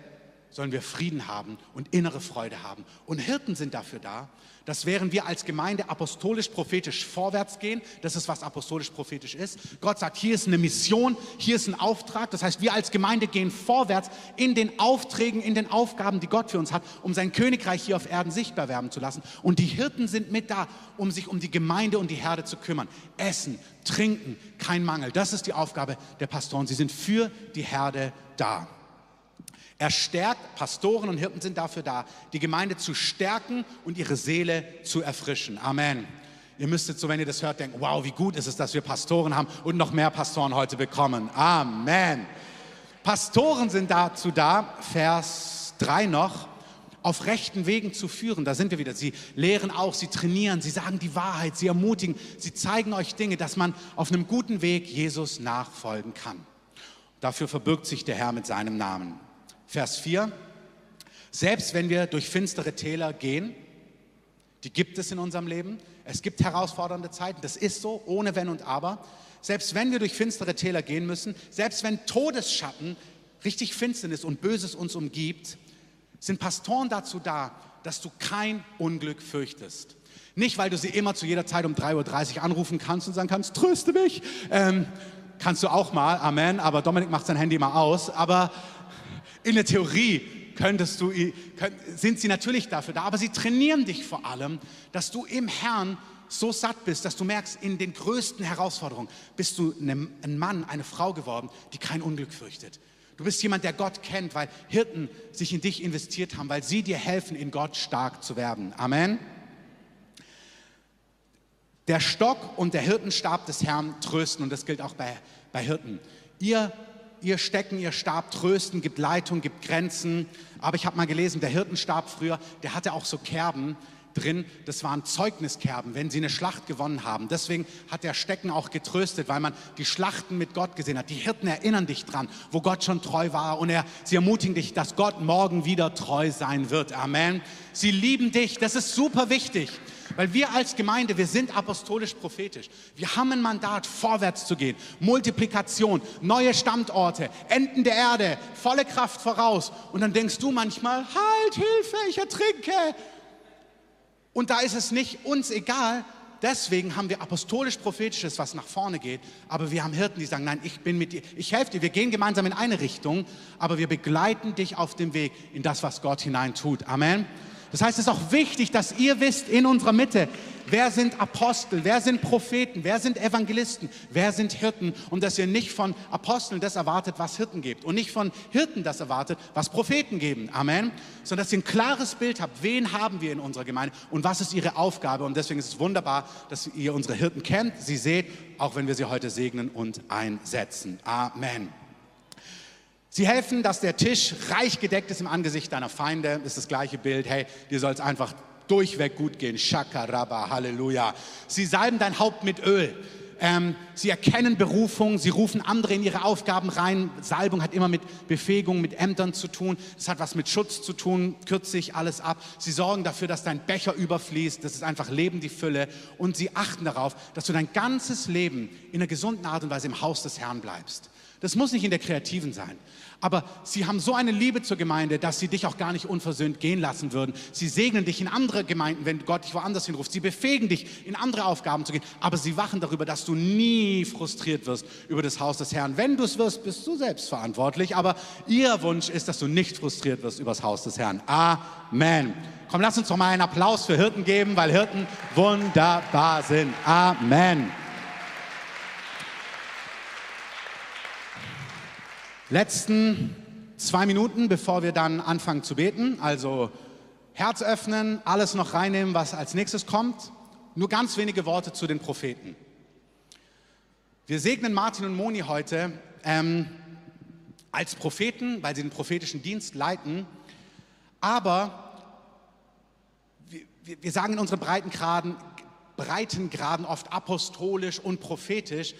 sollen wir Frieden haben und innere Freude haben. Und Hirten sind dafür da, dass während wir als Gemeinde apostolisch-prophetisch vorwärts gehen, das ist, was apostolisch-prophetisch ist. Gott sagt, hier ist eine Mission, hier ist ein Auftrag. Das heißt, wir als Gemeinde gehen vorwärts in den Aufträgen, in den Aufgaben, die Gott für uns hat, um sein Königreich hier auf Erden sichtbar werden zu lassen. Und die Hirten sind mit da, um sich um die Gemeinde und die Herde zu kümmern. Essen, trinken, kein Mangel. Das ist die Aufgabe der Pastoren. Sie sind für die Herde da. Er stärkt, Pastoren und Hirten sind dafür da, die Gemeinde zu stärken und ihre Seele zu erfrischen. Amen. Ihr müsstet so, wenn ihr das hört, denken, wow, wie gut ist es, dass wir Pastoren haben und noch mehr Pastoren heute bekommen. Amen. Pastoren sind dazu da, Vers 3 noch, auf rechten Wegen zu führen. Da sind wir wieder. Sie lehren auch, sie trainieren, sie sagen die Wahrheit, sie ermutigen, sie zeigen euch Dinge, dass man auf einem guten Weg Jesus nachfolgen kann. Dafür verbirgt sich der Herr mit seinem Namen. Vers 4. Selbst wenn wir durch finstere Täler gehen, die gibt es in unserem Leben, es gibt herausfordernde Zeiten, das ist so, ohne Wenn und Aber. Selbst wenn wir durch finstere Täler gehen müssen, selbst wenn Todesschatten richtig Finsternis und Böses uns umgibt, sind Pastoren dazu da, dass du kein Unglück fürchtest. Nicht, weil du sie immer zu jeder Zeit um 3.30 Uhr anrufen kannst und sagen kannst, tröste mich. Ähm, kannst du auch mal, Amen, aber Dominik macht sein Handy mal aus. Aber in der Theorie könntest du, sind sie natürlich dafür da, aber sie trainieren dich vor allem, dass du im Herrn so satt bist, dass du merkst, in den größten Herausforderungen bist du ein Mann, eine Frau geworden, die kein Unglück fürchtet. Du bist jemand, der Gott kennt, weil Hirten sich in dich investiert haben, weil sie dir helfen, in Gott stark zu werden. Amen. Der Stock und der Hirtenstab des Herrn trösten und das gilt auch bei, bei Hirten. Ihr ihr Stecken, ihr Stab trösten, gibt Leitung, gibt Grenzen. Aber ich habe mal gelesen, der Hirtenstab früher, der hatte auch so Kerben drin. Das waren Zeugniskerben, wenn sie eine Schlacht gewonnen haben. Deswegen hat der Stecken auch getröstet, weil man die Schlachten mit Gott gesehen hat. Die Hirten erinnern dich dran, wo Gott schon treu war. Und er, sie ermutigen dich, dass Gott morgen wieder treu sein wird. Amen. Sie lieben dich. Das ist super wichtig. Weil wir als Gemeinde, wir sind apostolisch-prophetisch. Wir haben ein Mandat, vorwärts zu gehen. Multiplikation, neue Standorte, Enden der Erde, volle Kraft voraus. Und dann denkst du manchmal, halt, Hilfe, ich ertrinke. Und da ist es nicht uns egal. Deswegen haben wir apostolisch-prophetisches, was nach vorne geht. Aber wir haben Hirten, die sagen, nein, ich bin mit dir, ich helfe dir. Wir gehen gemeinsam in eine Richtung, aber wir begleiten dich auf dem Weg in das, was Gott hinein tut. Amen. Das heißt, es ist auch wichtig, dass ihr wisst in unserer Mitte, wer sind Apostel, wer sind Propheten, wer sind Evangelisten, wer sind Hirten und dass ihr nicht von Aposteln das erwartet, was Hirten gibt und nicht von Hirten das erwartet, was Propheten geben. Amen. Sondern dass ihr ein klares Bild habt, wen haben wir in unserer Gemeinde und was ist ihre Aufgabe. Und deswegen ist es wunderbar, dass ihr unsere Hirten kennt, sie seht, auch wenn wir sie heute segnen und einsetzen. Amen. Sie helfen, dass der Tisch reich gedeckt ist im Angesicht deiner Feinde. Das ist das gleiche Bild. Hey, dir soll es einfach durchweg gut gehen. Shakaraba, Halleluja. Sie salben dein Haupt mit Öl. Ähm, sie erkennen Berufung, sie rufen andere in ihre Aufgaben rein. Salbung hat immer mit Befähigung, mit Ämtern zu tun. Das hat was mit Schutz zu tun, kürze ich alles ab. Sie sorgen dafür, dass dein Becher überfließt. Das ist einfach Leben, die Fülle. Und sie achten darauf, dass du dein ganzes Leben in einer gesunden Art und Weise im Haus des Herrn bleibst Das muss nicht in der Kreativen sein. Aber sie haben so eine Liebe zur Gemeinde, dass sie dich auch gar nicht unversöhnt gehen lassen würden. Sie segnen dich in andere Gemeinden, wenn Gott dich woanders hinruft. Sie befähigen dich, in andere Aufgaben zu gehen. Aber sie wachen darüber, dass du nie frustriert wirst über das Haus des Herrn. Wenn du es wirst, bist du selbst verantwortlich. Aber ihr Wunsch ist, dass du nicht frustriert wirst über das Haus des Herrn. Amen. Komm, lass uns doch mal einen Applaus für Hirten geben, weil Hirten wunderbar sind. Amen. Letzten zwei Minuten, bevor wir dann anfangen zu beten. Also Herz öffnen, alles noch reinnehmen, was als nächstes kommt. Nur ganz wenige Worte zu den Propheten. Wir segnen Martin und Moni heute ähm, als Propheten, weil sie den prophetischen Dienst leiten. Aber wir, wir sagen in unseren Breitengraden, Breitengraden oft apostolisch und prophetisch.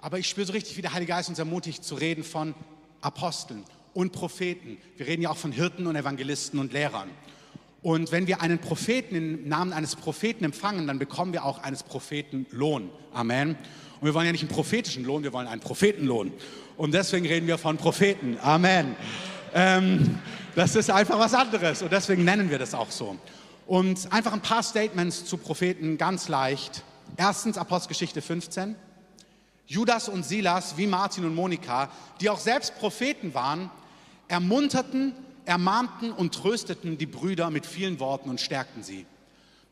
Aber ich spüre so richtig, wie der Heilige Geist uns ermutigt zu reden von Aposteln und Propheten. Wir reden ja auch von Hirten und Evangelisten und Lehrern. Und wenn wir einen Propheten im Namen eines Propheten empfangen, dann bekommen wir auch eines Propheten Lohn. Amen. Und wir wollen ja nicht einen prophetischen Lohn, wir wollen einen Prophetenlohn. Und deswegen reden wir von Propheten. Amen. Ähm, das ist einfach was anderes und deswegen nennen wir das auch so. Und einfach ein paar Statements zu Propheten ganz leicht. Erstens Apostelgeschichte 15. Judas und Silas, wie Martin und Monika, die auch selbst Propheten waren, ermunterten, ermahnten und trösteten die Brüder mit vielen Worten und stärkten sie.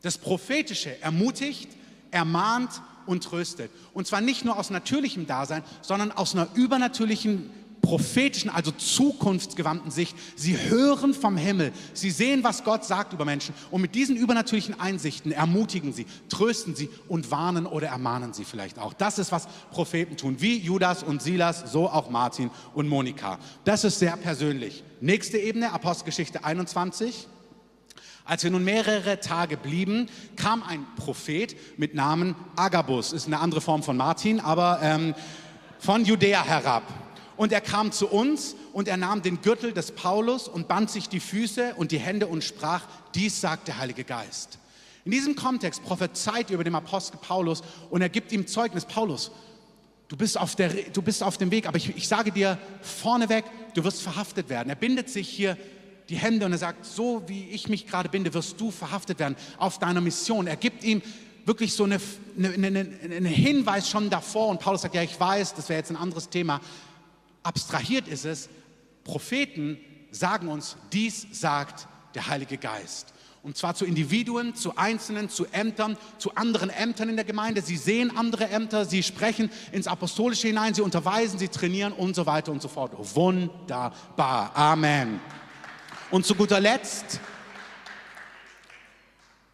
Das Prophetische ermutigt, ermahnt und tröstet. Und zwar nicht nur aus natürlichem Dasein, sondern aus einer übernatürlichen prophetischen, also zukunftsgewandten Sicht. Sie hören vom Himmel, sie sehen, was Gott sagt über Menschen und mit diesen übernatürlichen Einsichten ermutigen sie, trösten sie und warnen oder ermahnen sie vielleicht auch. Das ist, was Propheten tun, wie Judas und Silas, so auch Martin und Monika. Das ist sehr persönlich. Nächste Ebene, Apostelgeschichte 21. Als wir nun mehrere Tage blieben, kam ein Prophet mit Namen Agabus, ist eine andere Form von Martin, aber ähm, von Judäa herab. Und er kam zu uns und er nahm den Gürtel des Paulus und band sich die Füße und die Hände und sprach, dies sagt der Heilige Geist. In diesem Kontext prophezeit über dem Apostel Paulus und er gibt ihm Zeugnis, Paulus, du bist auf, der, du bist auf dem Weg, aber ich, ich sage dir vorneweg, du wirst verhaftet werden. Er bindet sich hier die Hände und er sagt, so wie ich mich gerade binde, wirst du verhaftet werden auf deiner Mission. Er gibt ihm wirklich so einen eine, eine, eine Hinweis schon davor und Paulus sagt, ja, ich weiß, das wäre jetzt ein anderes Thema, abstrahiert ist es, Propheten sagen uns, dies sagt der Heilige Geist. Und zwar zu Individuen, zu Einzelnen, zu Ämtern, zu anderen Ämtern in der Gemeinde. Sie sehen andere Ämter, sie sprechen ins Apostolische hinein, sie unterweisen, sie trainieren und so weiter und so fort. Wunderbar. Amen. Und zu guter Letzt,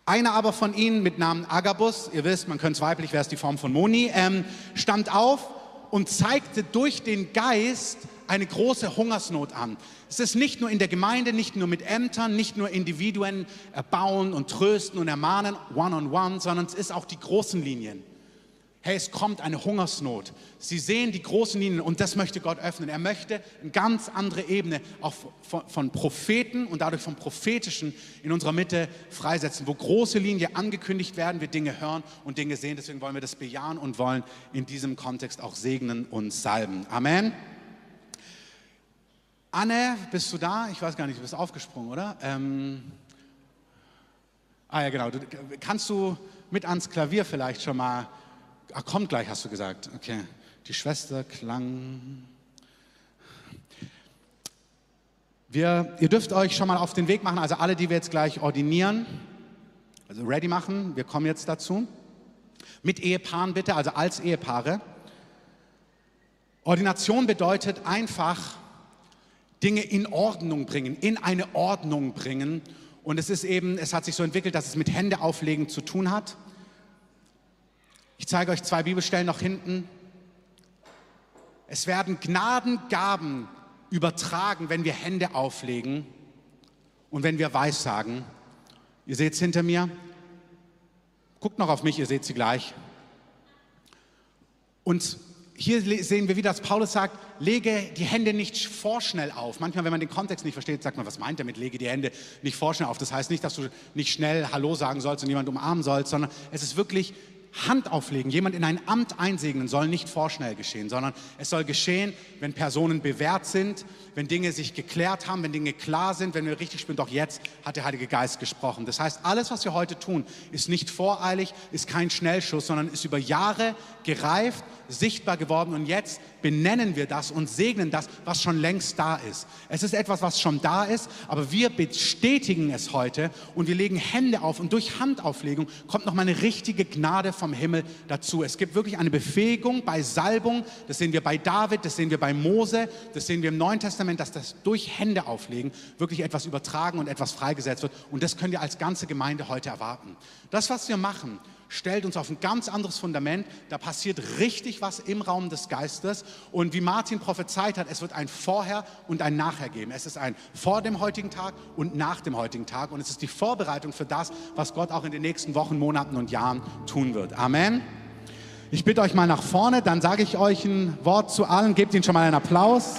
einer aber von ihnen mit Namen Agabus, ihr wisst, man könnte es weiblich, wäre es die Form von Moni, ähm, stand auf und zeigte durch den Geist eine große Hungersnot an. Es ist nicht nur in der Gemeinde, nicht nur mit Ämtern, nicht nur Individuen erbauen und trösten und ermahnen, one-on-one, -on -one, sondern es ist auch die großen Linien hey, es kommt eine Hungersnot. Sie sehen die großen Linien und das möchte Gott öffnen. Er möchte eine ganz andere Ebene auch von, von Propheten und dadurch vom Prophetischen in unserer Mitte freisetzen, wo große Linien angekündigt werden, wir Dinge hören und Dinge sehen. Deswegen wollen wir das bejahen und wollen in diesem Kontext auch segnen und salben. Amen. Anne, bist du da? Ich weiß gar nicht, du bist aufgesprungen, oder? Ähm ah ja, genau. Du, kannst du mit ans Klavier vielleicht schon mal Ach, kommt gleich, hast du gesagt. Okay. Die Schwester klang. Wir, ihr dürft euch schon mal auf den Weg machen, also alle, die wir jetzt gleich ordinieren, also ready machen, wir kommen jetzt dazu. Mit Ehepaaren bitte, also als Ehepaare. Ordination bedeutet einfach Dinge in Ordnung bringen, in eine Ordnung bringen. Und es ist eben, es hat sich so entwickelt, dass es mit Hände auflegen zu tun hat. Ich zeige euch zwei Bibelstellen noch hinten. Es werden Gnadengaben übertragen, wenn wir Hände auflegen und wenn wir Weissagen. Ihr seht es hinter mir. Guckt noch auf mich, ihr seht sie gleich. Und hier sehen wir wieder, dass Paulus sagt, lege die Hände nicht vorschnell auf. Manchmal, wenn man den Kontext nicht versteht, sagt man, was meint er mit, lege die Hände nicht vorschnell auf. Das heißt nicht, dass du nicht schnell Hallo sagen sollst und jemand umarmen sollst, sondern es ist wirklich Hand auflegen, jemand in ein Amt einsegnen, soll nicht vorschnell geschehen, sondern es soll geschehen, wenn Personen bewährt sind, wenn Dinge sich geklärt haben, wenn Dinge klar sind, wenn wir richtig spielen. Doch jetzt hat der Heilige Geist gesprochen. Das heißt, alles, was wir heute tun, ist nicht voreilig, ist kein Schnellschuss, sondern ist über Jahre gereift, sichtbar geworden und jetzt benennen wir das und segnen das, was schon längst da ist. Es ist etwas, was schon da ist, aber wir bestätigen es heute und wir legen Hände auf und durch Handauflegung kommt noch mal eine richtige Gnade vom Himmel dazu. Es gibt wirklich eine Befähigung bei Salbung, das sehen wir bei David, das sehen wir bei Mose, das sehen wir im Neuen Testament, dass das durch Hände auflegen wirklich etwas übertragen und etwas freigesetzt wird und das können wir als ganze Gemeinde heute erwarten. Das, was wir machen, stellt uns auf ein ganz anderes Fundament. Da passiert richtig was im Raum des Geistes. Und wie Martin prophezeit hat, es wird ein Vorher und ein Nachher geben. Es ist ein vor dem heutigen Tag und nach dem heutigen Tag. Und es ist die Vorbereitung für das, was Gott auch in den nächsten Wochen, Monaten und Jahren tun wird. Amen. Ich bitte euch mal nach vorne, dann sage ich euch ein Wort zu allen. Gebt ihnen schon mal einen Applaus.